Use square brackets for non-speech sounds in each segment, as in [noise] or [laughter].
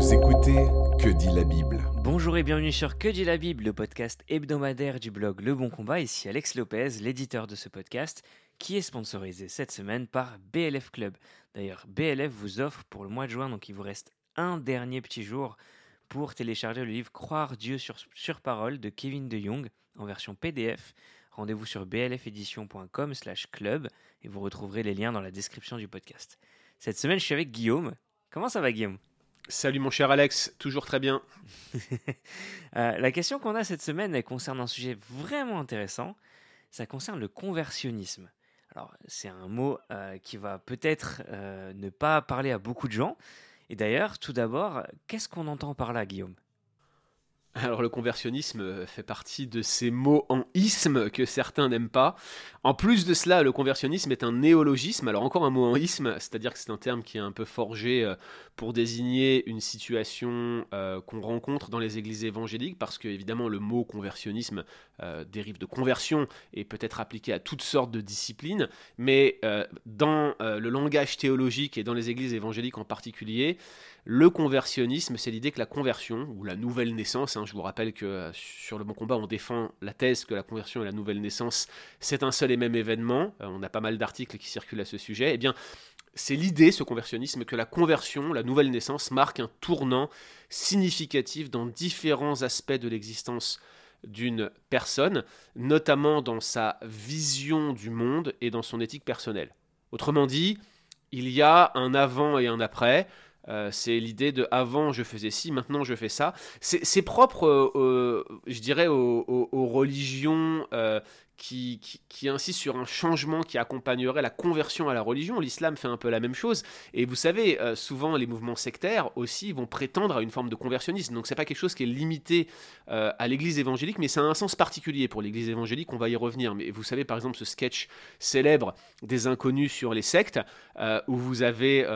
Vous écoutez Que dit la Bible Bonjour et bienvenue sur Que dit la Bible, le podcast hebdomadaire du blog Le Bon Combat. Ici Alex Lopez, l'éditeur de ce podcast, qui est sponsorisé cette semaine par BLF Club. D'ailleurs, BLF vous offre pour le mois de juin, donc il vous reste un dernier petit jour pour télécharger le livre Croire Dieu sur, parole de Kevin de Jong en version PDF. Rendez-vous sur blfedition.com slash club et vous retrouverez les liens dans la description du podcast. Cette semaine, je suis avec Guillaume. Comment ça va Guillaume? Salut mon cher Alex, toujours très bien. [laughs] Euh, la question qu'on a cette semaine, concerne un sujet vraiment intéressant. Ça concerne le conversionnisme. Alors, c'est un mot euh, qui va peut-être euh, ne pas parler à beaucoup de gens. Et d'ailleurs, tout d'abord, qu'est-ce qu'on entend par là, Guillaume? Alors le conversionnisme fait partie de ces mots en isme que certains n'aiment pas. En plus de cela, le conversionnisme est un néologisme, alors encore un mot en isme, c'est-à-dire que c'est un terme qui est un peu forgé euh, pour désigner une situation euh, qu'on rencontre dans les églises évangéliques, parce que évidemment le mot conversionnisme euh, dérive de conversion et peut être appliqué à toutes sortes de disciplines, mais dans le langage théologique et dans les églises évangéliques en particulier, le conversionnisme, c'est l'idée que la conversion, ou la nouvelle naissance, hein, je vous rappelle que euh, sur le bon combat, on défend la thèse que la conversion et la nouvelle naissance, c'est un seul et même événement, euh, on a pas mal d'articles qui circulent à ce sujet, eh bien, c'est l'idée, ce conversionnisme, que la conversion, la nouvelle naissance, marque un tournant significatif dans différents aspects de l'existence d'une personne, notamment dans sa vision du monde et dans son éthique personnelle. Autrement dit, il y a un avant et un après, euh, c'est l'idée de avant je faisais ci, maintenant je fais ça. C'est propre, euh, je dirais, aux, religions qui, insiste sur un changement qui accompagnerait la conversion à la religion. L'islam fait un peu la même chose. Et vous savez, euh, souvent les mouvements sectaires aussi vont prétendre à une forme de conversionnisme. Donc c'est pas quelque chose qui est limité euh, à l'église évangélique, mais c'est un sens particulier pour l'église évangélique. On va y revenir. Mais vous savez, par exemple, ce sketch célèbre des inconnus sur les sectes, euh, où vous avez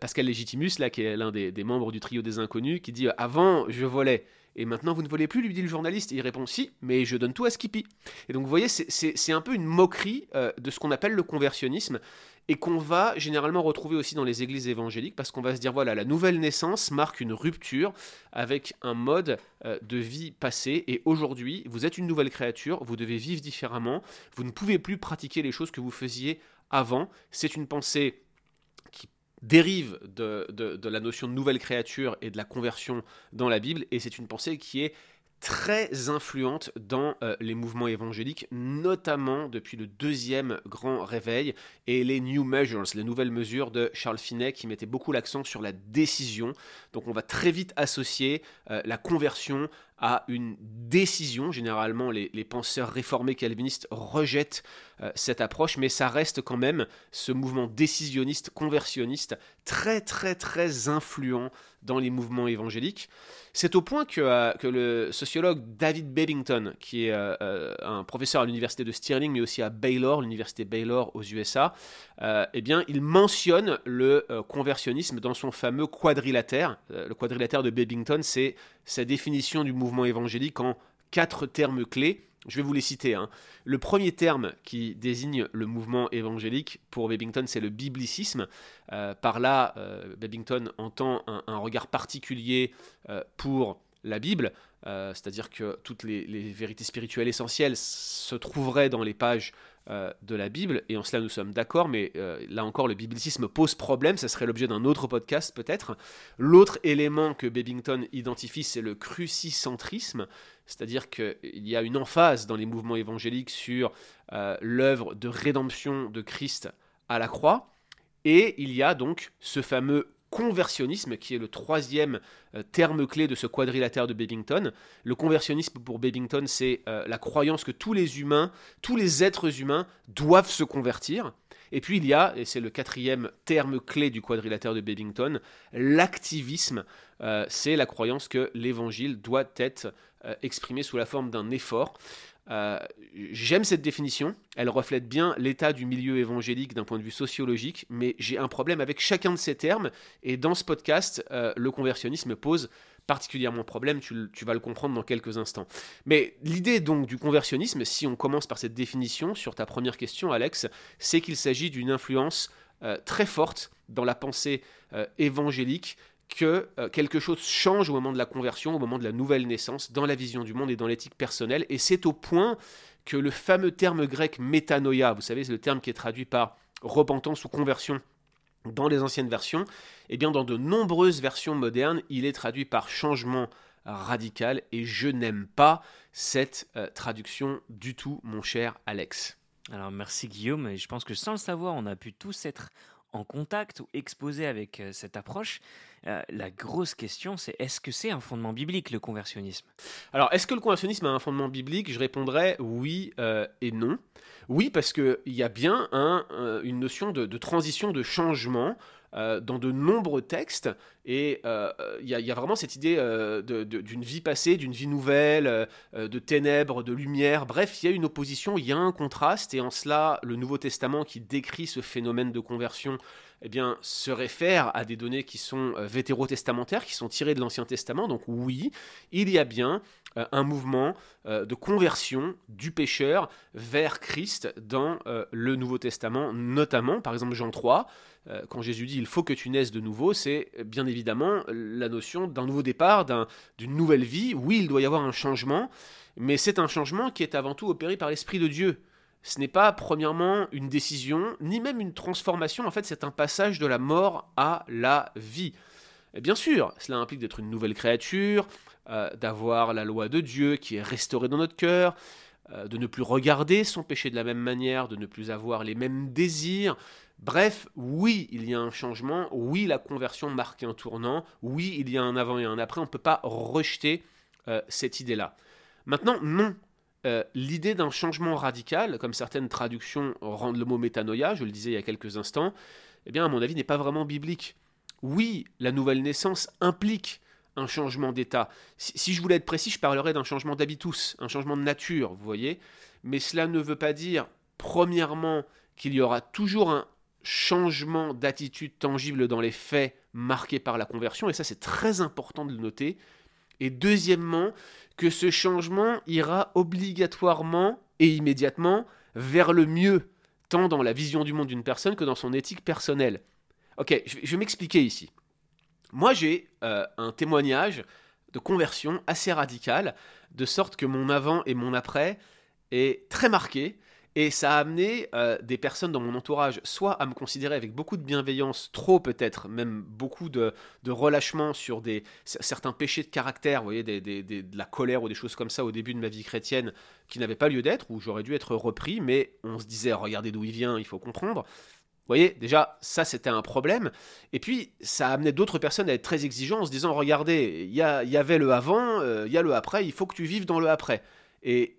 Pascal Légitimus, là, qui est l'un des membres du trio des inconnus, qui dit Avant, je volais. Et maintenant, vous ne volez plus, lui dit le journaliste. Et il répond Si, mais je donne tout à Skippy. Et donc, vous voyez, c'est un peu une moquerie euh, de ce qu'on appelle le conversionnisme et qu'on va généralement retrouver aussi dans les églises évangéliques parce qu'on va se dire voilà, la nouvelle naissance marque une rupture avec un mode euh, de vie passé et aujourd'hui, vous êtes une nouvelle créature, vous devez vivre différemment, vous ne pouvez plus pratiquer les choses que vous faisiez avant. C'est une pensée dérive de, la notion de nouvelle créature et de la conversion dans la Bible, et c'est une pensée qui est très influente dans euh, les mouvements évangéliques, notamment depuis le deuxième grand réveil et les New Measures, les nouvelles mesures de Charles Finney qui mettaient beaucoup l'accent sur la décision. Donc on va très vite associer euh, la conversion à une décision. Généralement, les, penseurs réformés calvinistes rejettent euh, cette approche, mais ça reste quand même ce mouvement décisionniste, conversionniste, très très très influent dans les mouvements évangéliques. C'est au point que, euh, que, le sociologue David Babington, qui est euh, un professeur à l'université de Stirling, mais aussi à Baylor, l'université Baylor aux USA, eh il mentionne le conversionnisme dans son fameux quadrilatère. le quadrilatère de Babington, c'est sa définition du mouvement évangélique en quatre termes clés. Je vais vous les citer. Hein. Le premier terme qui désigne le mouvement évangélique pour Babington, c'est le biblicisme. Euh, par là, euh, entend un, regard particulier euh, pour la Bible, c'est-à-dire que toutes les, vérités spirituelles essentielles se trouveraient dans les pages euh, de la Bible, et en cela nous sommes d'accord, mais euh, là encore le biblicisme pose problème, ça serait l'objet d'un autre podcast peut-être. L'autre élément que Babington identifie, c'est le crucicentrisme, c'est-à-dire qu'il y a une emphase dans les mouvements évangéliques sur euh, l'œuvre de rédemption de Christ à la croix, et il y a donc ce fameux conversionnisme, qui est le troisième euh, terme clé de ce quadrilatère de Babington. Le conversionnisme pour Babington, c'est euh, la croyance que tous les humains, tous les êtres humains doivent se convertir. Et puis il y a, et c'est le quatrième terme clé du quadrilatère de Babington, l'activisme. Euh, c'est la croyance que l'évangile doit être exprimé sous la forme d'un effort. Euh, j'aime cette définition, elle reflète bien l'état du milieu évangélique d'un point de vue sociologique, mais j'ai un problème avec chacun de ces termes, et dans ce podcast, euh, le conversionnisme pose particulièrement problème, tu, vas le comprendre dans quelques instants. Mais l'idée donc du conversionnisme, si on commence par cette définition sur ta première question Alex, c'est qu'il s'agit d'une influence euh, très forte dans la pensée évangélique que euh, quelque chose change au moment de la conversion, au moment de la nouvelle naissance, dans la vision du monde et dans l'éthique personnelle. Et c'est au point que le fameux terme grec métanoïa, vous savez, c'est le terme qui est traduit par repentance ou conversion dans les anciennes versions, et eh bien dans de nombreuses versions modernes, il est traduit par changement radical, et je n'aime pas cette euh, traduction du tout, mon cher Alex. Alors merci Guillaume, et je pense que sans le savoir, on a pu tous être en contact ou exposé avec euh, cette approche. Euh, la grosse question, c'est est-ce que c'est un fondement biblique le conversionnisme? Alors, est-ce que le conversionnisme a un fondement biblique? Je répondrais oui euh, et non. Oui, parce qu'il y a bien une notion de, transition, de changement dans de nombreux textes. Et il y, a vraiment cette idée d'une vie passée, d'une vie nouvelle, de ténèbres, de lumière. Bref, il y a une opposition, il y a un contraste. Et en cela, le Nouveau Testament qui décrit ce phénomène de conversion eh bien, se réfère à des données qui sont euh, vétérotestamentaires, qui sont tirées de l'Ancien Testament. Donc oui, il y a bien euh, un mouvement euh, de conversion du pécheur vers Christ dans le Nouveau Testament, notamment, par exemple Jean 3, quand Jésus dit il faut que tu naisses de nouveau, c'est bien évidemment la notion d'un nouveau départ, d'une nouvelle vie. Oui, il doit y avoir un changement, mais c'est un changement qui est avant tout opéré par l'Esprit de Dieu ce n'est pas premièrement une décision, ni même une transformation, en fait c'est un passage de la mort à la vie. Bien sûr, cela implique d'être une nouvelle créature, euh, d'avoir la loi de Dieu qui est restaurée dans notre cœur, euh, de ne plus regarder son péché de la même manière, de ne plus avoir les mêmes désirs. Bref, oui, il y a un changement, oui, la conversion marque un tournant, oui, il y a un avant et un après, on ne peut pas rejeter euh, cette idée-là. Maintenant, non, euh, l'idée d'un changement radical, comme certaines traductions rendent le mot métanoïa, je le disais il y a quelques instants, eh bien, à mon avis, n'est pas vraiment biblique. Oui, la nouvelle naissance implique un changement d'état. Si, je voulais être précis, je parlerais d'un changement d'habitus, un changement de nature, vous voyez. Mais cela ne veut pas dire, premièrement, qu'il y aura toujours un changement d'attitude tangible dans les faits marqués par la conversion, et ça c'est très important de le noter. Et deuxièmement, que ce changement ira obligatoirement et immédiatement vers le mieux, tant dans la vision du monde d'une personne que dans son éthique personnelle. Ok, je vais m'expliquer ici. Moi, j'ai euh, un témoignage de conversion assez radical, de sorte que mon avant et mon après est très marqué, et ça a amené euh, des personnes dans mon entourage soit à me considérer avec beaucoup de bienveillance, trop peut-être, même beaucoup de, relâchement sur des, certains péchés de caractère, vous voyez, de la colère ou des choses comme ça au début de ma vie chrétienne qui n'avaient pas lieu d'être, où j'aurais dû être repris, mais on se disait, regardez d'où il vient, il faut comprendre. Vous voyez, déjà, ça c'était un problème. Et puis, ça a amené d'autres personnes à être très exigeants en se disant, regardez, il y, y, avait le avant, euh, il y a le après, il faut que tu vives dans le après. Et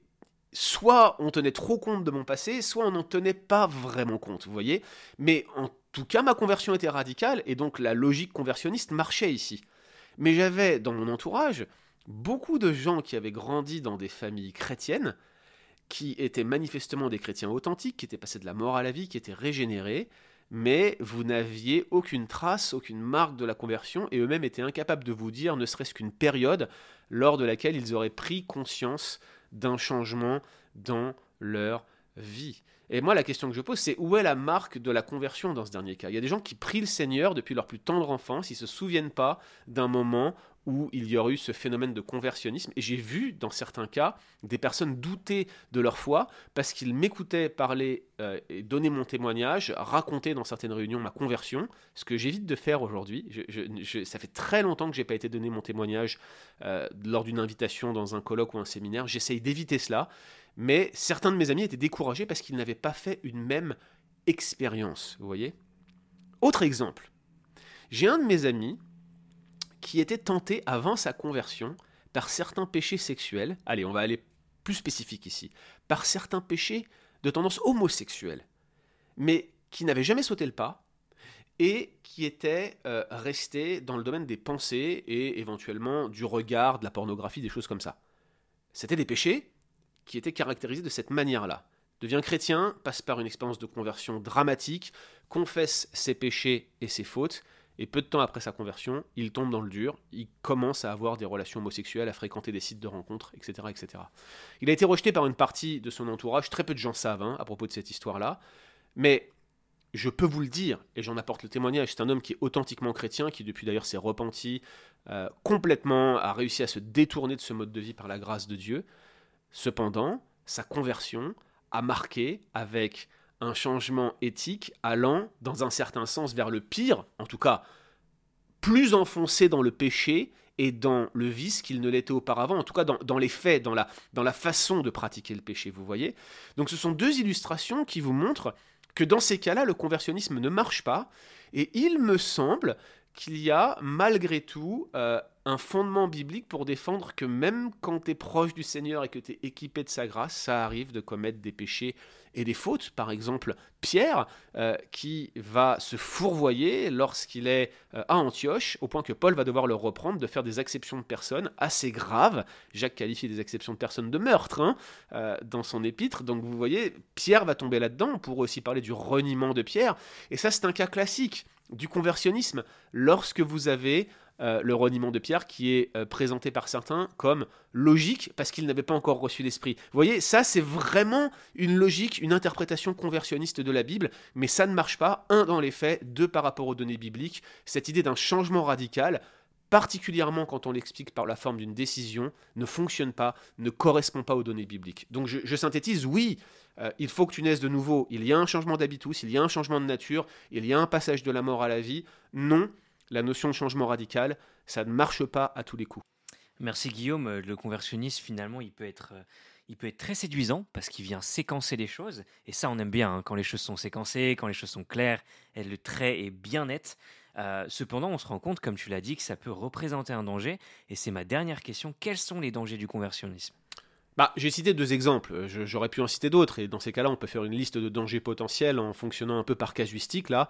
soit on tenait trop compte de mon passé, soit on n'en tenait pas vraiment compte, vous voyez. Mais en tout cas, ma conversion était radicale, et donc la logique conversionniste marchait ici. Mais j'avais dans mon entourage beaucoup de gens qui avaient grandi dans des familles chrétiennes, qui étaient manifestement des chrétiens authentiques, qui étaient passés de la mort à la vie, qui étaient régénérés, mais vous n'aviez aucune trace, aucune marque de la conversion, et eux-mêmes étaient incapables de vous dire ne serait-ce qu'une période lors de laquelle ils auraient pris conscience d'un changement dans leur vie. Et moi, la question que je pose, c'est où est la marque de la conversion dans ce dernier cas? Il y a des gens qui prient le Seigneur depuis leur plus tendre enfance, ils ne se souviennent pas d'un moment où il y aurait eu ce phénomène de conversionnisme. Et j'ai vu, dans certains cas, des personnes douter de leur foi parce qu'ils m'écoutaient parler euh, et donner mon témoignage, raconter dans certaines réunions ma conversion, ce que j'évite de faire aujourd'hui. ça fait très longtemps que je n'ai pas été donné mon témoignage euh, lors d'une invitation dans un colloque ou un séminaire. J'essaye d'éviter cela. Mais certains de mes amis étaient découragés parce qu'ils n'avaient pas fait une même expérience. Vous voyez Autre exemple. J'ai un de mes amis qui était tenté avant sa conversion par certains péchés sexuels, allez, on va aller plus spécifique ici, par certains péchés de tendance homosexuelle, mais qui n'avait jamais sauté le pas et qui était euh, resté dans le domaine des pensées et éventuellement du regard, de la pornographie, des choses comme ça. C'était des péchés qui étaient caractérisés de cette manière-là. Devient chrétien, passe par une expérience de conversion dramatique, confesse ses péchés et ses fautes, et peu de temps après sa conversion, il tombe dans le dur, il commence à avoir des relations homosexuelles, à fréquenter des sites de rencontres, etc. etc. Il a été rejeté par une partie de son entourage, très peu de gens savent hein, à propos de cette histoire-là, mais je peux vous le dire, et j'en apporte le témoignage, c'est un homme qui est authentiquement chrétien, qui depuis d'ailleurs s'est repenti euh, complètement, a réussi à se détourner de ce mode de vie par la grâce de Dieu. Cependant, sa conversion a marqué avec un changement éthique allant dans un certain sens vers le pire, en tout cas plus enfoncé dans le péché et dans le vice qu'il ne l'était auparavant, en tout cas dans, les faits, dans la, dans la façon de pratiquer le péché, vous voyez. Donc ce sont deux illustrations qui vous montrent que dans ces cas-là, le conversionnisme ne marche pas, et il me semble qu'il y a malgré tout euh, un fondement biblique pour défendre que même quand tu es proche du Seigneur et que tu es équipé de sa grâce, ça arrive de commettre des péchés et des fautes. Par exemple, Pierre, euh, qui va se fourvoyer lorsqu'il est euh, à Antioche, au point que Paul va devoir le reprendre de faire des exceptions de personnes assez graves. Jacques qualifie des exceptions de personnes de meurtre hein, dans son épître. Donc vous voyez, Pierre va tomber là-dedans. On pourrait aussi parler du reniement de Pierre. Et ça, c'est un cas classique du conversionnisme. Lorsque vous avez euh, le reniement de Pierre qui est euh, présenté par certains comme logique parce qu'il n'avait pas encore reçu l'esprit. Vous voyez, ça c'est vraiment une logique, une interprétation conversionniste de la Bible, mais ça ne marche pas, un dans les faits, deux par rapport aux données bibliques, cette idée d'un changement radical particulièrement quand on l'explique par la forme d'une décision, ne fonctionne pas, ne correspond pas aux données bibliques. Donc je, synthétise, oui, euh, il faut que tu naisses de nouveau, il y a un changement d'habitus, il y a un changement de nature, il y a un passage de la mort à la vie. Non, la notion de changement radical, ça ne marche pas à tous les coups. Merci Guillaume. Euh, le conversionnisme, finalement, il peut être, euh, il peut être très séduisant parce qu'il vient séquencer les choses. Et ça, on aime bien hein, quand les choses sont séquencées, quand les choses sont claires et le trait est bien net. Cependant, on se rend compte, comme tu l'as dit, que ça peut représenter un danger. Et c'est ma dernière question. Quels sont les dangers du conversionnisme? Bah, j'ai cité deux exemples, j'aurais pu en citer d'autres, et dans ces cas-là, on peut faire une liste de dangers potentiels en fonctionnant un peu par casuistique, là.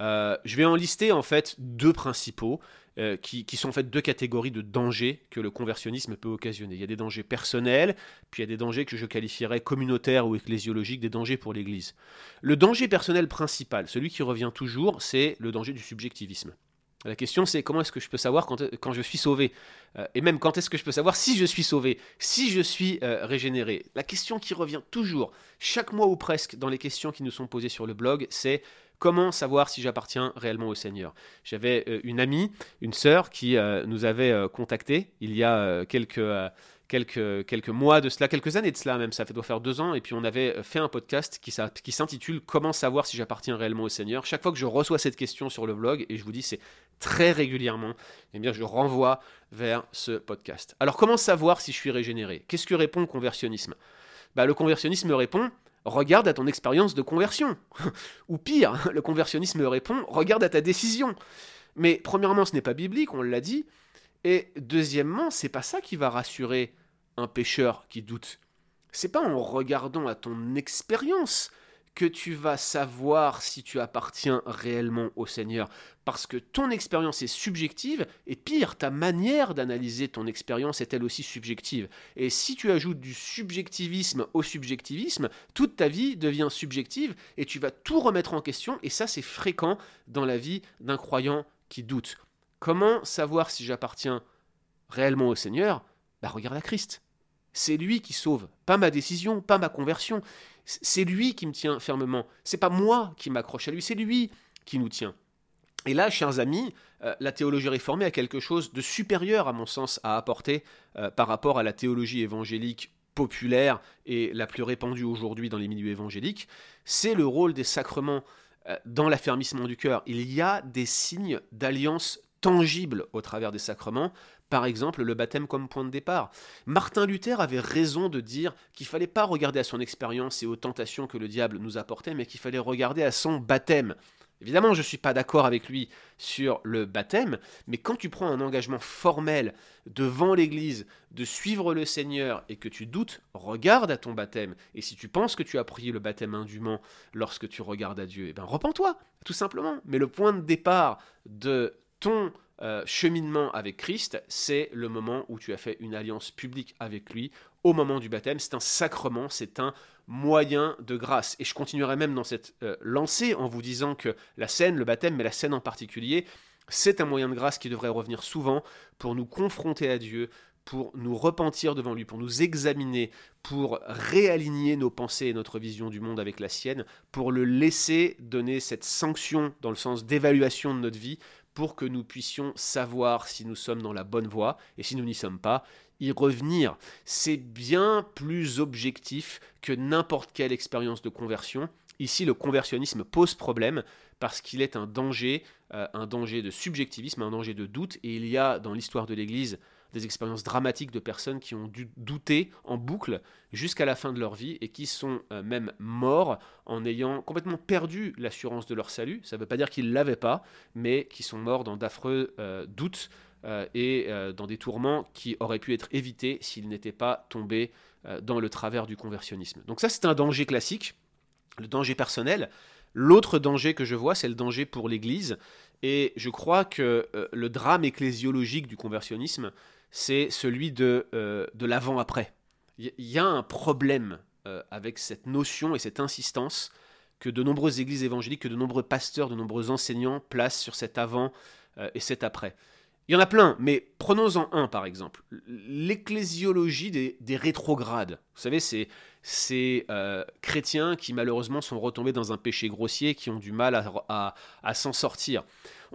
Euh, je vais en lister, en fait, deux principaux, euh, qui, qui, sont en fait deux catégories de dangers que le conversionnisme peut occasionner. Il y a des dangers personnels, puis il y a des dangers que je qualifierais communautaires ou ecclésiologiques, des dangers pour l'Église. Le danger personnel principal, celui qui revient toujours, c'est le danger du subjectivisme. La question c'est comment est-ce que je peux savoir quand, je suis sauvé? Euh, Et même quand est-ce que je peux savoir si je suis sauvé, si je suis euh, régénéré? La question qui revient toujours, chaque mois ou presque, dans les questions qui nous sont posées sur le blog, c'est comment savoir si j'appartiens réellement au Seigneur? J'avais euh, une amie, une sœur qui nous avait contacté il y a quelques quelques, quelques mois de cela, quelques années de cela même, ça doit faire deux ans, et puis on avait fait un podcast qui, qui s'intitule Comment savoir si j'appartiens réellement au Seigneur? Chaque fois que je reçois cette question sur le blog, et je vous dis c'est très régulièrement, eh bien je renvoie vers ce podcast. Alors comment savoir si je suis régénéré? Qu'est-ce que répond le conversionnisme? Bah, Le conversionnisme répond regarde à ton expérience de conversion. [laughs] Ou pire, le conversionnisme répond regarde à ta décision. Mais premièrement, ce n'est pas biblique, on l'a dit. Et deuxièmement, c'est pas ça qui va rassurer un pêcheur qui doute. C'est pas en regardant à ton expérience que tu vas savoir si tu appartiens réellement au Seigneur. Parce que ton expérience est subjective, et pire, ta manière d'analyser ton expérience est elle aussi subjective. Et si tu ajoutes du subjectivisme au subjectivisme, toute ta vie devient subjective, et tu vas tout remettre en question, et ça c'est fréquent dans la vie d'un croyant qui doute. Comment savoir si j'appartiens réellement au Seigneur? Bah regarde à Christ. C'est lui qui sauve, pas ma décision, pas ma conversion. C'est lui qui me tient fermement. C'est pas moi qui m'accroche à lui, c'est lui qui nous tient. Et là, chers amis, euh, la théologie réformée a quelque chose de supérieur, à mon sens, à apporter euh, par rapport à la théologie évangélique populaire et la plus répandue aujourd'hui dans les milieux évangéliques. C'est le rôle des sacrements euh, dans l'affermissement du cœur. Il y a des signes d'alliance tangible au travers des sacrements, par exemple le baptême comme point de départ. Martin Luther avait raison de dire qu'il fallait pas regarder à son expérience et aux tentations que le diable nous apportait, mais qu'il fallait regarder à son baptême. Évidemment, je ne suis pas d'accord avec lui sur le baptême, mais quand tu prends un engagement formel devant l'Église de suivre le Seigneur et que tu doutes, regarde à ton baptême. Et si tu penses que tu as pris le baptême indûment lorsque tu regardes à Dieu, eh ben repens-toi, tout simplement. Mais le point de départ de ton euh, cheminement avec Christ, c'est le moment où tu as fait une alliance publique avec lui au moment du baptême. C'est un sacrement, c'est un moyen de grâce. Et je continuerai même dans cette euh, lancée en vous disant que la scène, le baptême, mais la scène en particulier, c'est un moyen de grâce qui devrait revenir souvent pour nous confronter à Dieu, pour nous repentir devant lui, pour nous examiner, pour réaligner nos pensées et notre vision du monde avec la sienne, pour le laisser donner cette sanction dans le sens d'évaluation de notre vie, pour que nous puissions savoir si nous sommes dans la bonne voie, et si nous n'y sommes pas, y revenir. C'est bien plus objectif que n'importe quelle expérience de conversion. Ici, le conversionnisme pose problème parce qu'il est un danger, euh, un danger de subjectivisme, un danger de doute, et il y a dans l'histoire de l'Église des expériences dramatiques de personnes qui ont dû douter en boucle jusqu'à la fin de leur vie et qui sont euh, même morts en ayant complètement perdu l'assurance de leur salut. Ça ne veut pas dire qu'ils ne l'avaient pas, mais qui sont morts dans d'affreux euh, doutes euh, et dans des tourments qui auraient pu être évités s'ils n'étaient pas tombés dans le travers du conversionnisme. Donc ça, c'est un danger classique, le danger personnel. L'autre danger que je vois, c'est le danger pour l'Église. Et je crois que le drame ecclésiologique du conversionnisme, c'est celui de, euh, de l'avant-après. Il y, a un problème euh, avec cette notion et cette insistance que de nombreuses églises évangéliques, que de nombreux pasteurs, de nombreux enseignants placent sur cet avant euh, et cet après. Il y en a plein, mais prenons-en un par exemple. L'ecclésiologie des, rétrogrades. Vous savez, c'est ces chrétiens qui malheureusement sont retombés dans un péché grossier, qui ont du mal à s'en sortir.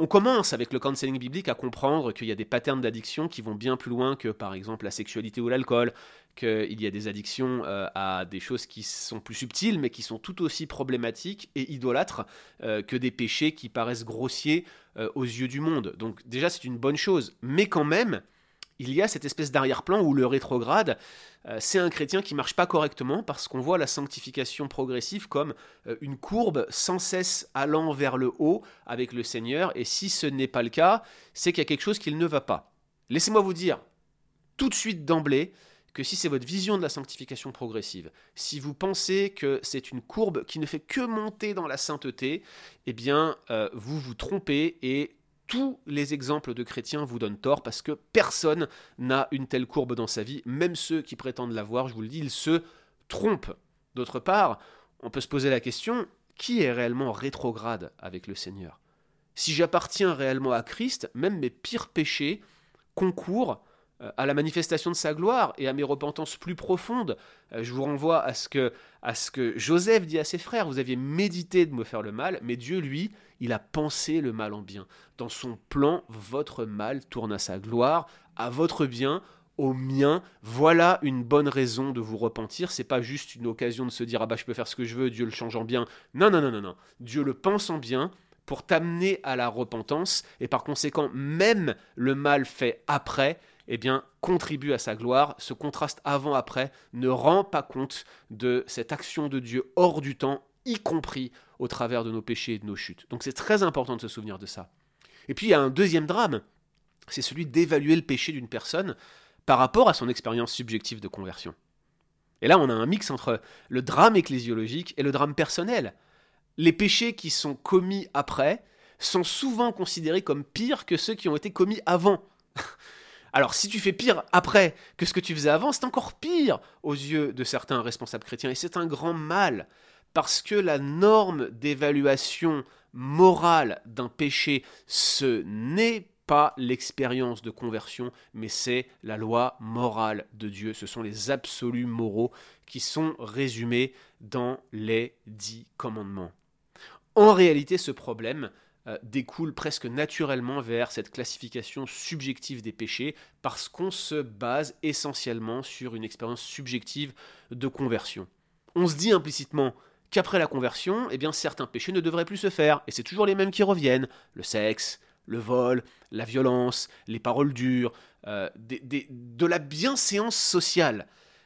On commence avec le counseling biblique à comprendre qu'il y a des patterns d'addiction qui vont bien plus loin que par exemple la sexualité ou l'alcool, qu'il y a des addictions euh, à des choses qui sont plus subtiles mais qui sont tout aussi problématiques et idolâtres euh, que des péchés qui paraissent grossiers euh, aux yeux du monde. Donc déjà c'est une bonne chose, mais quand même, il y a cette espèce d'arrière-plan où le rétrograde, c'est un chrétien qui marche pas correctement parce qu'on voit la sanctification progressive comme une courbe sans cesse allant vers le haut avec le Seigneur, et si ce n'est pas le cas, c'est qu'il y a quelque chose qui ne va pas. Laissez-moi vous dire tout de suite d'emblée que si c'est votre vision de la sanctification progressive, si vous pensez que c'est une courbe qui ne fait que monter dans la sainteté, eh bien, euh, vous vous trompez et tous les exemples de chrétiens vous donnent tort parce que personne n'a une telle courbe dans sa vie, même ceux qui prétendent l'avoir, je vous le dis, ils se trompent. D'autre part, on peut se poser la question, qui est réellement rétrograde avec le Seigneur? Si j'appartiens réellement à Christ, même mes pires péchés concourent à la manifestation de sa gloire et à mes repentances plus profondes. Euh, je vous renvoie à ce, que, à ce que Joseph dit à ses frères, vous aviez médité de me faire le mal, mais Dieu, lui, il a pensé le mal en bien. Dans son plan, votre mal tourne à sa gloire, à votre bien, au mien. Voilà une bonne raison de vous repentir. C'est pas juste une occasion de se dire ah bah je peux faire ce que je veux, Dieu le change en bien. Non non non non non. Dieu le pense en bien pour t'amener à la repentance et par conséquent même le mal fait après eh bien, contribue à sa gloire. Ce contraste avant-après ne rend pas compte de cette action de Dieu hors du temps, y compris au travers de nos péchés et de nos chutes. Donc c'est très important de se souvenir de ça. Et puis il y a un deuxième drame, c'est celui d'évaluer le péché d'une personne par rapport à son expérience subjective de conversion. Et là, on a un mix entre le drame ecclésiologique et le drame personnel. Les péchés qui sont commis après sont souvent considérés comme pires que ceux qui ont été commis avant. Alors si tu fais pire après que ce que tu faisais avant, c'est encore pire aux yeux de certains responsables chrétiens. Et c'est un grand mal, parce que la norme d'évaluation morale d'un péché, ce n'est pas l'expérience de conversion, mais c'est la loi morale de Dieu. Ce sont les absolus moraux qui sont résumés dans les dix commandements. En réalité, ce problème, euh, découle presque naturellement vers cette classification subjective des péchés parce qu'on se base essentiellement sur une expérience subjective de conversion. On se dit implicitement qu'après la conversion, eh bien certains péchés ne devraient plus se faire et c'est toujours les mêmes qui reviennent le sexe, le vol, la violence, les paroles dures, euh, de la bienséance sociale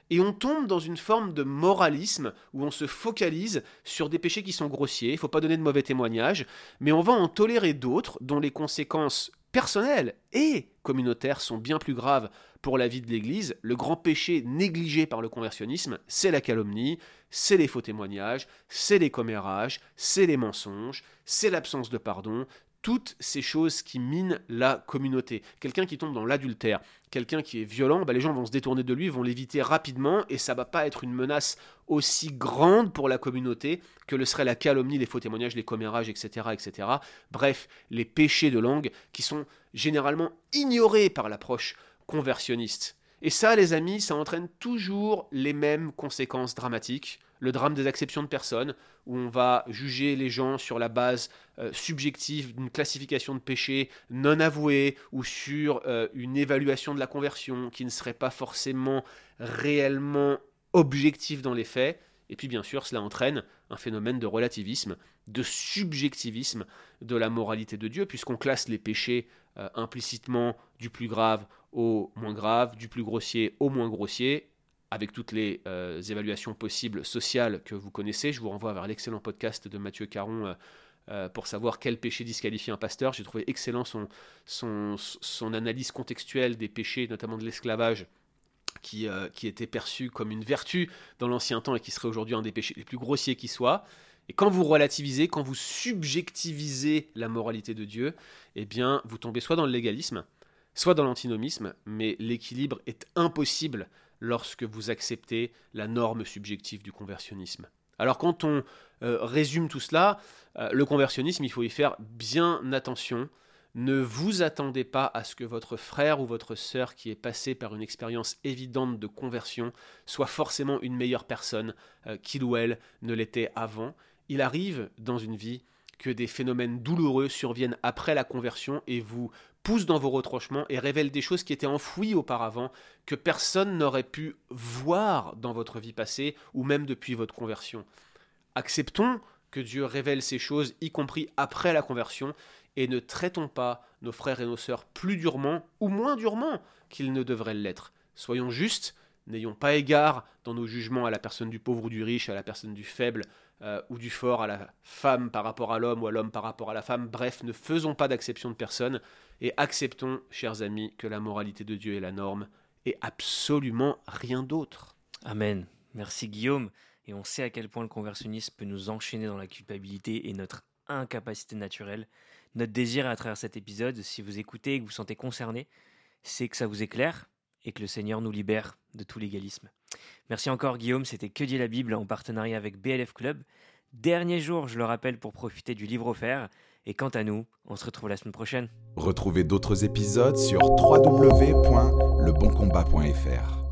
et on tombe dans une forme de moralisme où on se focalise sur des péchés qui sont grossiers, il ne faut pas donner de mauvais témoignages, mais on va en tolérer d'autres dont les conséquences personnelles et communautaires sont bien plus graves pour la vie de l'Église. Le grand péché négligé par le conversionnisme, c'est la calomnie, c'est les faux témoignages, c'est les commérages, c'est les mensonges, c'est l'absence de pardon, toutes ces choses qui minent la communauté. Quelqu'un qui tombe dans l'adultère, quelqu'un qui est violent, bah, les gens vont se détourner de lui, vont l'éviter rapidement, et ça va pas être une menace aussi grande pour la communauté que le serait la calomnie, les faux témoignages, les commérages, etc., etc. Bref, les péchés de langue qui sont généralement ignorés par l'approche conversionniste. Et ça, les amis, ça entraîne toujours les mêmes conséquences dramatiques. Le drame des acceptions de personnes, où on va juger les gens sur la base euh, subjective d'une classification de péché non avouée, ou sur euh, une évaluation de la conversion qui ne serait pas forcément réellement objective dans les faits. Et puis bien sûr, cela entraîne un phénomène de relativisme, de subjectivisme de la moralité de Dieu, puisqu'on classe les péchés euh, implicitement du plus grave au moins grave, du plus grossier au moins grossier, avec toutes les euh, évaluations possibles sociales que vous connaissez. Je vous renvoie vers l'excellent podcast de Mathieu Caron euh, pour savoir quel péché disqualifie un pasteur. J'ai trouvé excellent son, son, son, analyse contextuelle des péchés, notamment de l'esclavage, qui, qui était perçu comme une vertu dans l'ancien temps et qui serait aujourd'hui un des péchés les plus grossiers qui soit. Et quand vous relativisez, quand vous subjectivisez la moralité de Dieu, eh bien, vous tombez soit dans le légalisme, soit dans l'antinomisme, mais l'équilibre est impossible lorsque vous acceptez la norme subjective du conversionnisme. Alors quand on euh, résume tout cela, euh, le conversionnisme, il faut y faire bien attention. Ne vous attendez pas à ce que votre frère ou votre sœur qui est passé par une expérience évidente de conversion soit forcément une meilleure personne euh, qu'il ou elle ne l'était avant il arrive dans une vie que des phénomènes douloureux surviennent après la conversion et vous poussent dans vos retranchements et révèlent des choses qui étaient enfouies auparavant, que personne n'aurait pu voir dans votre vie passée ou même depuis votre conversion. Acceptons que Dieu révèle ces choses, y compris après la conversion, et ne traitons pas nos frères et nos sœurs plus durement ou moins durement qu'ils ne devraient l'être. Soyons justes, n'ayons pas égard dans nos jugements à la personne du pauvre ou du riche, à la personne du faible, euh, ou du fort à la femme par rapport à l'homme ou à l'homme par rapport à la femme. Bref, ne faisons pas d'acception de personne et acceptons, chers amis, que la moralité de Dieu est la norme et absolument rien d'autre. Amen. Merci Guillaume. Et on sait à quel point le conversionnisme peut nous enchaîner dans la culpabilité et notre incapacité naturelle. Notre désir à travers cet épisode, si vous écoutez et que vous sentez concerné, c'est que ça vous éclaire et que le Seigneur nous libère de tout légalisme. Merci encore Guillaume, c'était Que dit la Bible en partenariat avec BLF Club. Dernier jour, je le rappelle, pour profiter du livre offert. Et quant à nous, on se retrouve la semaine prochaine. Retrouvez d'autres épisodes sur www.leboncombat.fr.